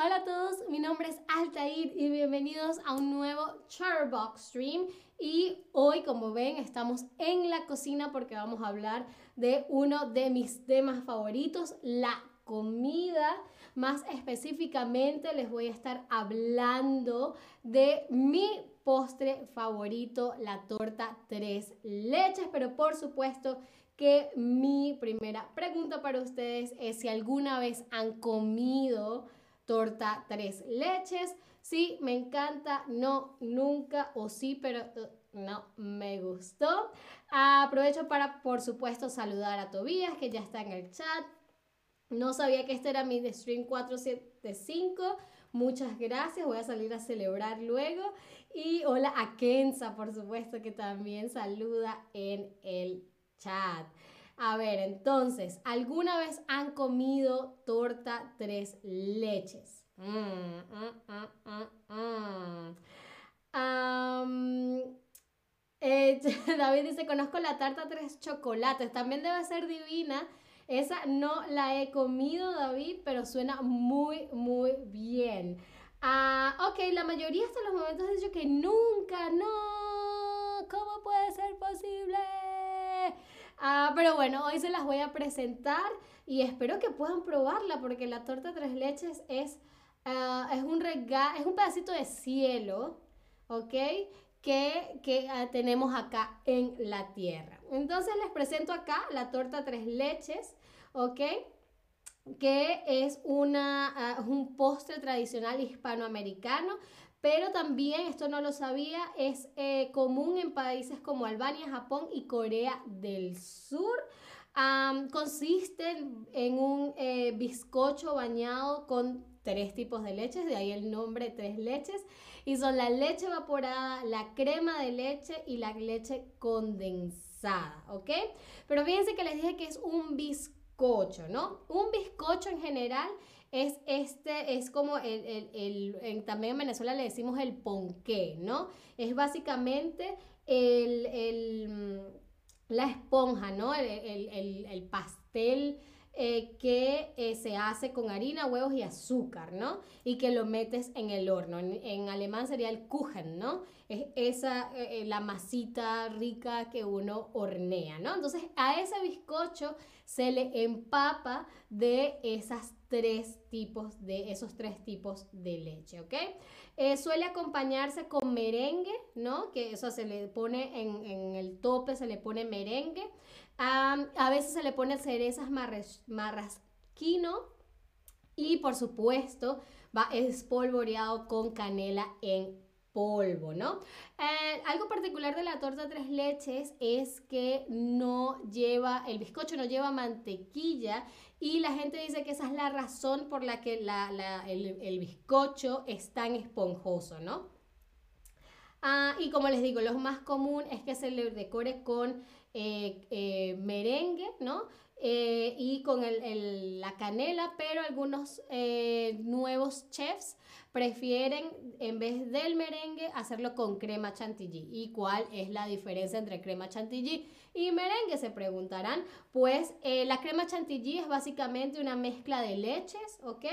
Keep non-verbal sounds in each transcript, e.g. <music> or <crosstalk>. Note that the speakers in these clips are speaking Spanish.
Hola a todos, mi nombre es Altair y bienvenidos a un nuevo Charbox Stream. Y hoy, como ven, estamos en la cocina porque vamos a hablar de uno de mis temas favoritos, la comida. Más específicamente les voy a estar hablando de mi postre favorito, la torta tres leches, pero por supuesto que mi primera pregunta para ustedes es si alguna vez han comido torta tres leches. Sí, me encanta, no, nunca o sí, pero uh, no me gustó. aprovecho para, por supuesto, saludar a Tobías, que ya está en el chat. No sabía que este era mi Stream 475. Muchas gracias, voy a salir a celebrar luego. Y hola a Kenza, por supuesto, que también saluda en el chat. A ver, entonces, ¿alguna vez han comido torta tres leches? Mm, mm, mm, eh, <laughs> David dice, conozco la tarta tres chocolates, también debe ser divina. Esa no la he comido, David, pero suena muy, muy bien. Ah, ok, la mayoría hasta los momentos han dicho que nunca, no, Ah, pero bueno, hoy se las voy a presentar y espero que puedan probarla porque la torta tres leches es, ah, es, un, es un pedacito de cielo, ¿ok? Que, que ah, tenemos acá en la tierra. Entonces les presento acá la torta tres leches, ¿ok? que es una, un postre tradicional hispanoamericano pero también, esto no lo sabía, es eh, común en países como Albania, Japón y Corea del Sur. consiste en un eh, bizcocho bañado con tres tipos de leches, de ahí el nombre tres leches, y son la leche evaporada, la crema de leche y la leche condensada, ¿ok? Pero fíjense que les dije que es un bizcocho, ¿no? Un bizcocho en general es este, es como el, también en Venezuela le decimos el ponqué, ¿no? Es básicamente el, mm, la esponja, ¿no? El, pastel eh, que eh, se hace con harina, huevos y azúcar, ¿no? Y que lo metes en el horno. En, alemán sería el Kuchen, ¿no? Es esa, eh, la masita rica que uno hornea, ¿no? Entonces a ese bizcocho se le empapa de esas tres tipos de esos tres tipos de leche, ¿ok? Eh, suele acompañarse con merengue, ¿no? Que eso se le pone en, el tope, se le pone merengue. a veces se le pone cerezas marrasquino y por supuesto va espolvoreado con canela en polvo, ¿no? Eh, algo particular de la torta tres leches es que no lleva, el bizcocho no lleva mantequilla y la gente dice que esa es la razón por la que el, bizcocho es tan esponjoso, ¿no? Ah, y como les digo, lo más común es que se le decore con eh, eh, merengue, ¿no? Y con la canela, pero algunos nuevos chefs prefieren en vez del merengue hacerlo con crema chantilly. ¿Y cuál es la diferencia entre crema chantilly y merengue? Se preguntarán. Pues eh, la crema chantilly es básicamente una mezcla de leches, ¿ok?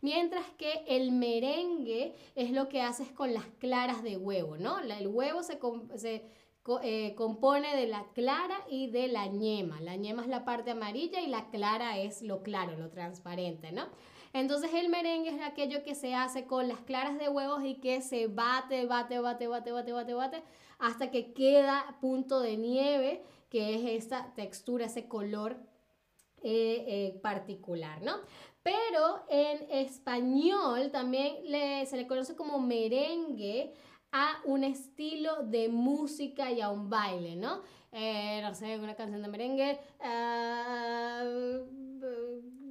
Mientras que el merengue es lo que haces con las claras de huevo, ¿no? El huevo se, eh, compone de la clara y de la ñema. La ñema es la parte amarilla y la clara es lo claro, lo transparente, ¿no? Entonces el merengue es aquello que se hace con las claras de huevos y que se bate, bate, bate, bate, bate, bate, bate, hasta que queda punto de nieve, que es esa textura, ese color eh, eh, particular, ¿no? Pero en español también se le conoce como merengue a un estilo de música y a un baile, ¿no? Eh, no sé, una canción de merengue. Ah,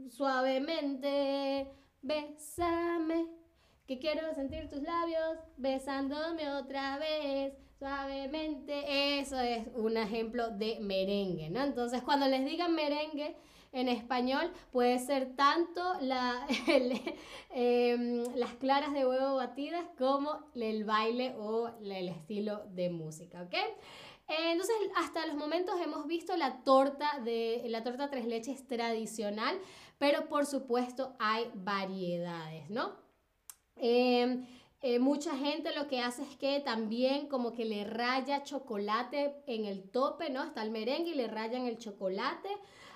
suavemente, bésame, que quiero sentir tus labios besándome otra vez, suavemente. Eso es un ejemplo de merengue, ¿no? Entonces, cuando les digan merengue, en español puede ser tanto <laughs> em, las claras de huevo batidas como el baile o el estilo de música, ¿ok? entonces, hasta los momentos hemos visto la torta de la torta tres leches tradicional, pero por supuesto hay variedades, ¿no? Em, eh, mucha gente lo que hace es que también como que le raya chocolate en el tope, ¿no? Está el merengue y le rayan el chocolate.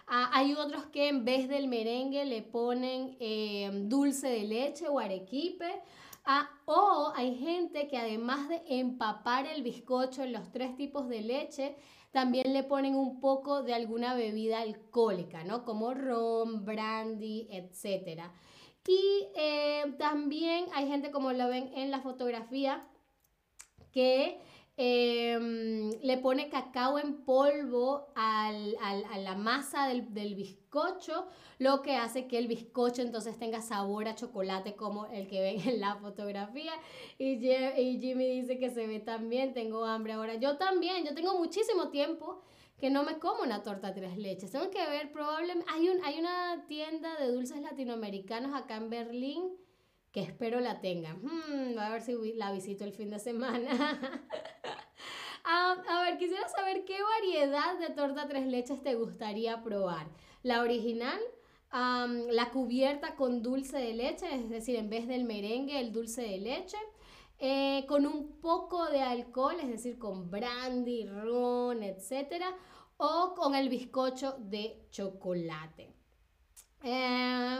Ah, hay otros que en vez del merengue le ponen em, dulce de leche o arequipe. Ah, o hay gente que además de empapar el bizcocho en los tres tipos de leche, también le ponen un poco de alguna bebida alcohólica, ¿no? Como ron, brandy, etc. Y eh, también hay gente, como lo ven en la fotografía, que Em, le pone cacao en polvo a la masa del, bizcocho, lo que hace que el bizcocho entonces tenga sabor a chocolate como el que ven en la fotografía. Y, y Jimmy dice que se ve también, tengo hambre ahora. Yo también, yo tengo muchísimo tiempo que no me como una torta tres leches. Tengo que ver, probablemente, hay, un, hay una tienda de dulces latinoamericanos acá en Berlín que espero la tengan. Hmm, a ver si la visito el fin de semana. <laughs> Ah, a ver, quisiera saber qué variedad de torta tres leches te gustaría probar. La original, la cubierta con dulce de leche, es decir, en vez del merengue, el dulce de leche. Eh, con un poco de alcohol, es decir, con brandy, ron, etc. O con el bizcocho de chocolate. Eh,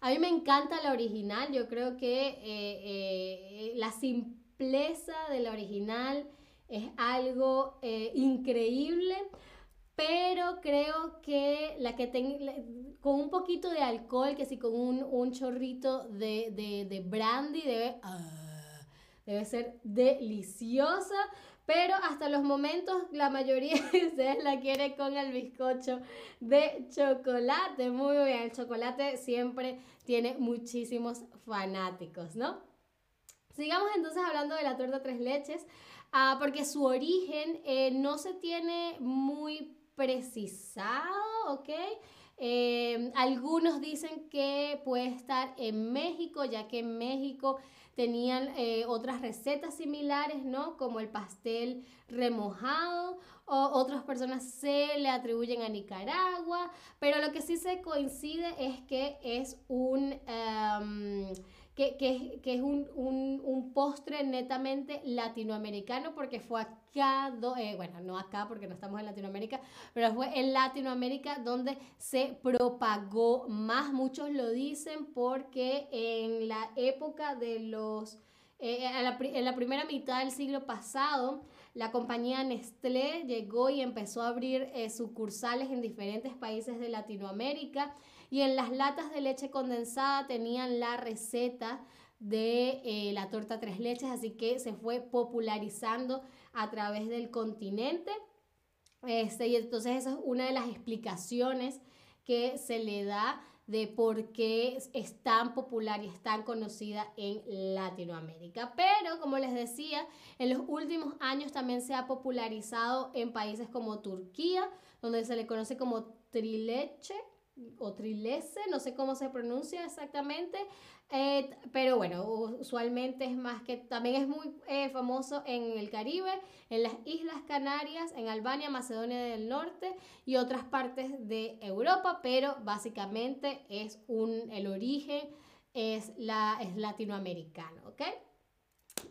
a mí me encanta la original, yo creo que eh, eh, la simpleza de la original es algo eh, increíble, pero creo que la que tenga, con un poquito de alcohol, que si con un, chorrito de, brandy debe, ah, debe ser deliciosa. Pero hasta los momentos la mayoría <laughs> de ustedes la quiere con el bizcocho de chocolate. Muy bien, el chocolate siempre tiene muchísimos fanáticos, ¿no? Sigamos entonces hablando de la torta tres leches, ah, porque su origen eh, no se tiene muy precisado, ¿ok? Eh, algunos dicen que puede estar en México, ya que en México tenían eh, otras recetas similares, ¿no? Como el pastel remojado, o otras personas se le atribuyen a Nicaragua, pero lo que sí se coincide es que es un... Em, que, es un, postre netamente latinoamericano porque fue acá, eh, bueno, no acá porque no estamos en Latinoamérica, pero fue en Latinoamérica donde se propagó. Más, muchos lo dicen porque en la época de los, eh, en la primera mitad del siglo pasado, la compañía Nestlé llegó y empezó a abrir eh, sucursales en diferentes países de Latinoamérica y en las latas de leche condensada tenían la receta de eh, la torta tres leches, así que se fue popularizando a través del continente. Este, y entonces esa es una de las explicaciones que se le da de por qué es tan popular y es tan conocida en Latinoamérica. Pero, como les decía, en los últimos años también se ha popularizado en países como Turquía, donde se le conoce como trileche, o trilese, no sé cómo se pronuncia exactamente, eh, pero bueno, usualmente es más que también es muy eh, famoso en el Caribe, en las Islas Canarias, en Albania, Macedonia del Norte y otras partes de Europa, pero básicamente es un, el origen es, la, es latinoamericano, ¿ok?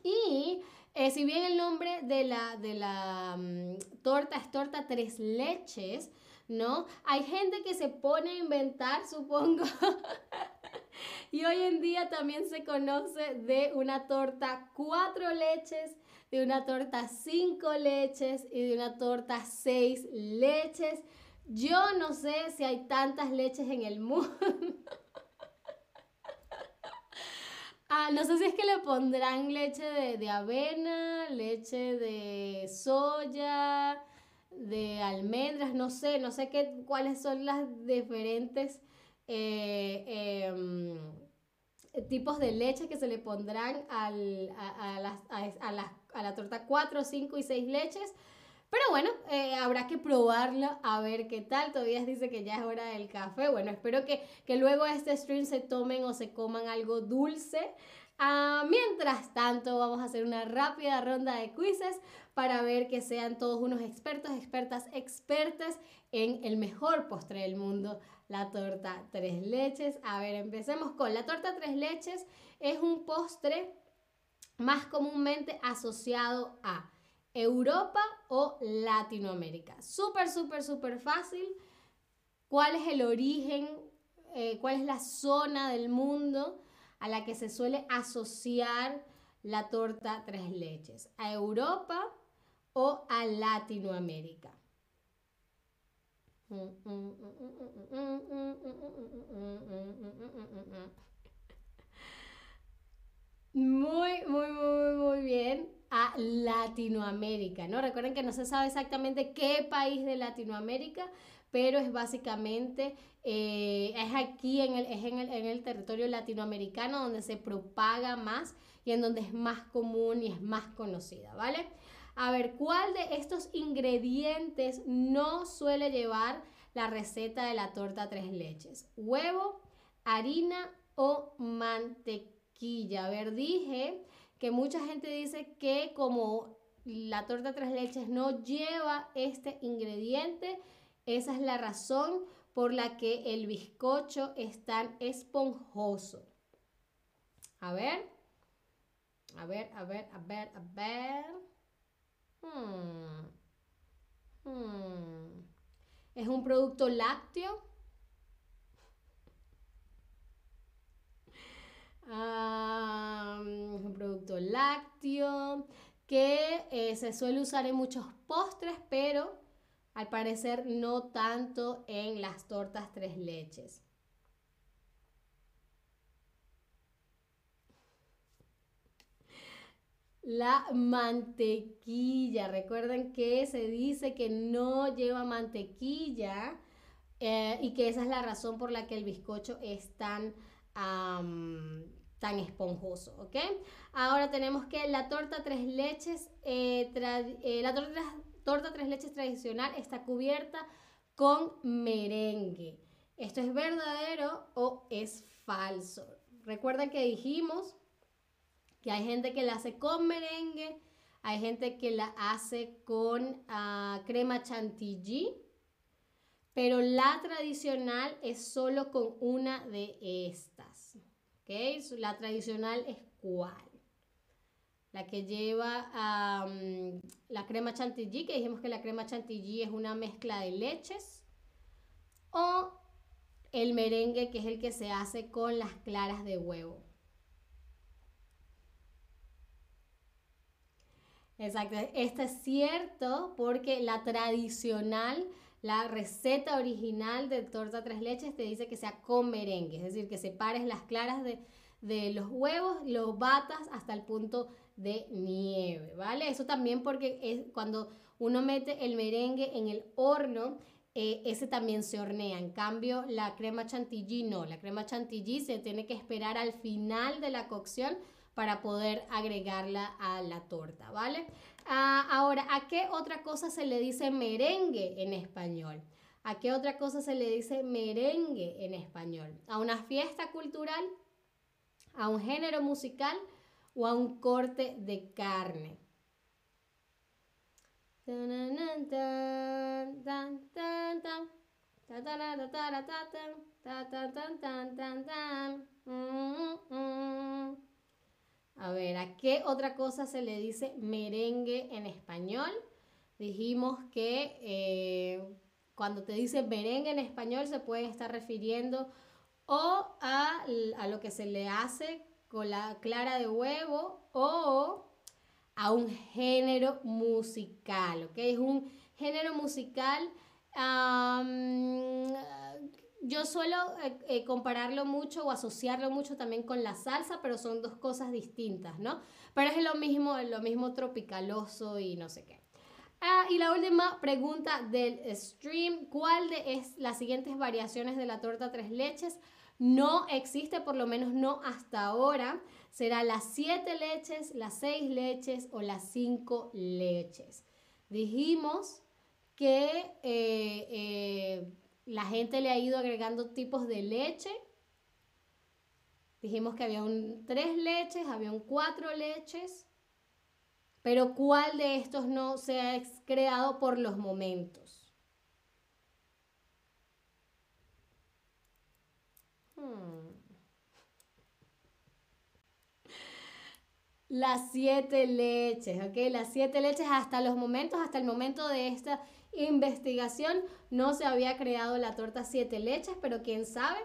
Y eh, si bien el nombre de la, de la mm, torta es torta tres leches, ¿no? Hay gente que se pone a inventar, supongo. <laughs> y hoy en día también se conoce de una torta cuatro leches, de una torta cinco leches y de una torta seis leches. Yo no sé si hay tantas leches en el mundo. <laughs> Ah, no sé si es que le pondrán leche de, de avena, leche de soya, de almendras, no sé, no sé qué, cuáles son las diferentes eh, em, tipos de leche que se le pondrán al, a, a, la, a, la, torta 4, 5 y 6 leches. Pero bueno, eh, habrá que probarlo a ver qué tal. Todavía dice que ya es hora del café. Bueno, espero que, que luego este stream se tomen o se coman algo dulce. Ah, mientras tanto, vamos a hacer una rápida ronda de quizzes para ver que sean todos unos expertos, expertas, expertas en el mejor postre del mundo, la torta tres leches. A ver, empecemos con la torta tres leches. Es un postre más comúnmente asociado a Europa o Latinoamérica. Súper, súper, súper fácil. ¿Cuál es el origen? Eh, ¿Cuál es la zona del mundo a la que se suele asociar la torta tres leches? ¿A Europa o a Latinoamérica? Muy, muy, muy, muy bien a Latinoamérica, ¿no? Recuerden que no se sabe exactamente qué país de Latinoamérica, pero es básicamente, eh, es aquí en el, en, el, en el territorio latinoamericano donde se propaga más y en donde es más común y es más conocida, ¿vale? A ver, ¿cuál de estos ingredientes no suele llevar la receta de la torta tres leches? ¿Huevo, harina o mantequilla? A ver, dije que mucha gente dice que como la torta tres leches no lleva este ingrediente, esa es la razón por la que el bizcocho es tan esponjoso. A ver, a ver, a ver, a ver, a ver. Hmm. Hmm. Es un producto lácteo. <laughs> Ah, un producto lácteo que eh, se suele usar en muchos postres, pero al parecer no tanto en las tortas tres leches. La mantequilla. Recuerden que se dice que no lleva mantequilla eh, y que esa es la razón por la que el bizcocho es tan, tan esponjoso. Ahora tenemos que la torta tres leches, eh, eh, la torta, torta tres leches tradicional está cubierta con merengue. ¿Esto es verdadero o es falso? Recuerden que dijimos que hay gente que la hace con merengue, hay gente que la hace con ah, crema chantilly, pero la tradicional es solo con una de estas. ¿okay? La tradicional es cuál? La que lleva la crema chantilly, que dijimos que la crema chantilly es una mezcla de leches, o el merengue, que es el que se hace con las claras de huevo. Exacto, esto es cierto porque la tradicional, la receta original de torta tres leches te dice que sea con merengue, es decir, que separes las claras de, los huevos, los batas hasta el punto de nieve, ¿vale? Eso también porque es cuando uno mete el merengue en el horno, eh, ese también se hornea. En cambio, la crema chantilly no. La crema chantilly se tiene que esperar al final de la cocción para poder agregarla a la torta, ¿vale? Ah, ahora, ¿a qué otra cosa se le dice merengue en español? ¿A qué otra cosa se le dice merengue en español? ¿A una fiesta cultural? ¿A un género musical? ¿O a un corte de carne? A ver, ¿a qué otra cosa se le dice merengue en español? Dijimos que eh, cuando te dice merengue en español se puede estar refiriendo o a, a, lo que se le hace con la clara de huevo o a un género musical, ¿ok? Es un género musical yo suelo eh, eh, compararlo mucho o asociarlo mucho también con la salsa, pero son dos cosas distintas, ¿no? Pero es lo mismo, lo mismo tropicaloso y no sé qué. Ah, y la última pregunta del stream, ¿cuál de es, las siguientes variaciones de la torta tres leches no existe, por lo menos no hasta ahora? ¿Será las siete leches, las seis leches o las cinco leches? Dijimos que... Eh, la gente le ha ido agregando tipos de leche. Dijimos que había un tres leches, había un cuatro leches. Pero ¿cuál de estos no se ha creado por los momentos? Las siete leches, ¿ok? Las siete leches hasta los momentos, hasta el momento de esta investigación no se había creado la torta siete leches, pero quién sabe,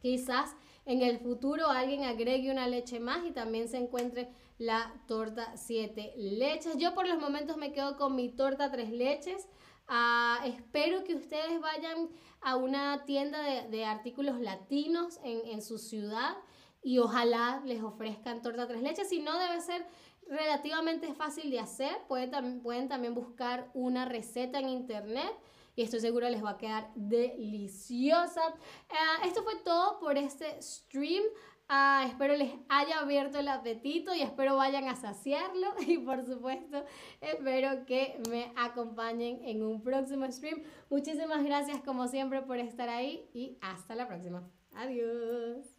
quizás en el futuro alguien agregue una leche más y también se encuentre la torta siete leches. Yo por los momentos me quedo con mi torta tres leches. Ah, espero que ustedes vayan a una tienda de, artículos latinos en, en su ciudad y ojalá les ofrezcan torta tres leches. Si no, debe ser relativamente fácil de hacer. Pueden, pueden también buscar una receta en internet y estoy segura les va a quedar deliciosa. Eh, esto fue todo por este stream. Ah, espero les haya abierto el apetito y espero vayan a saciarlo. <laughs> Y por supuesto, espero que me acompañen en un próximo stream. Muchísimas gracias como siempre por estar ahí y hasta la próxima. Adiós.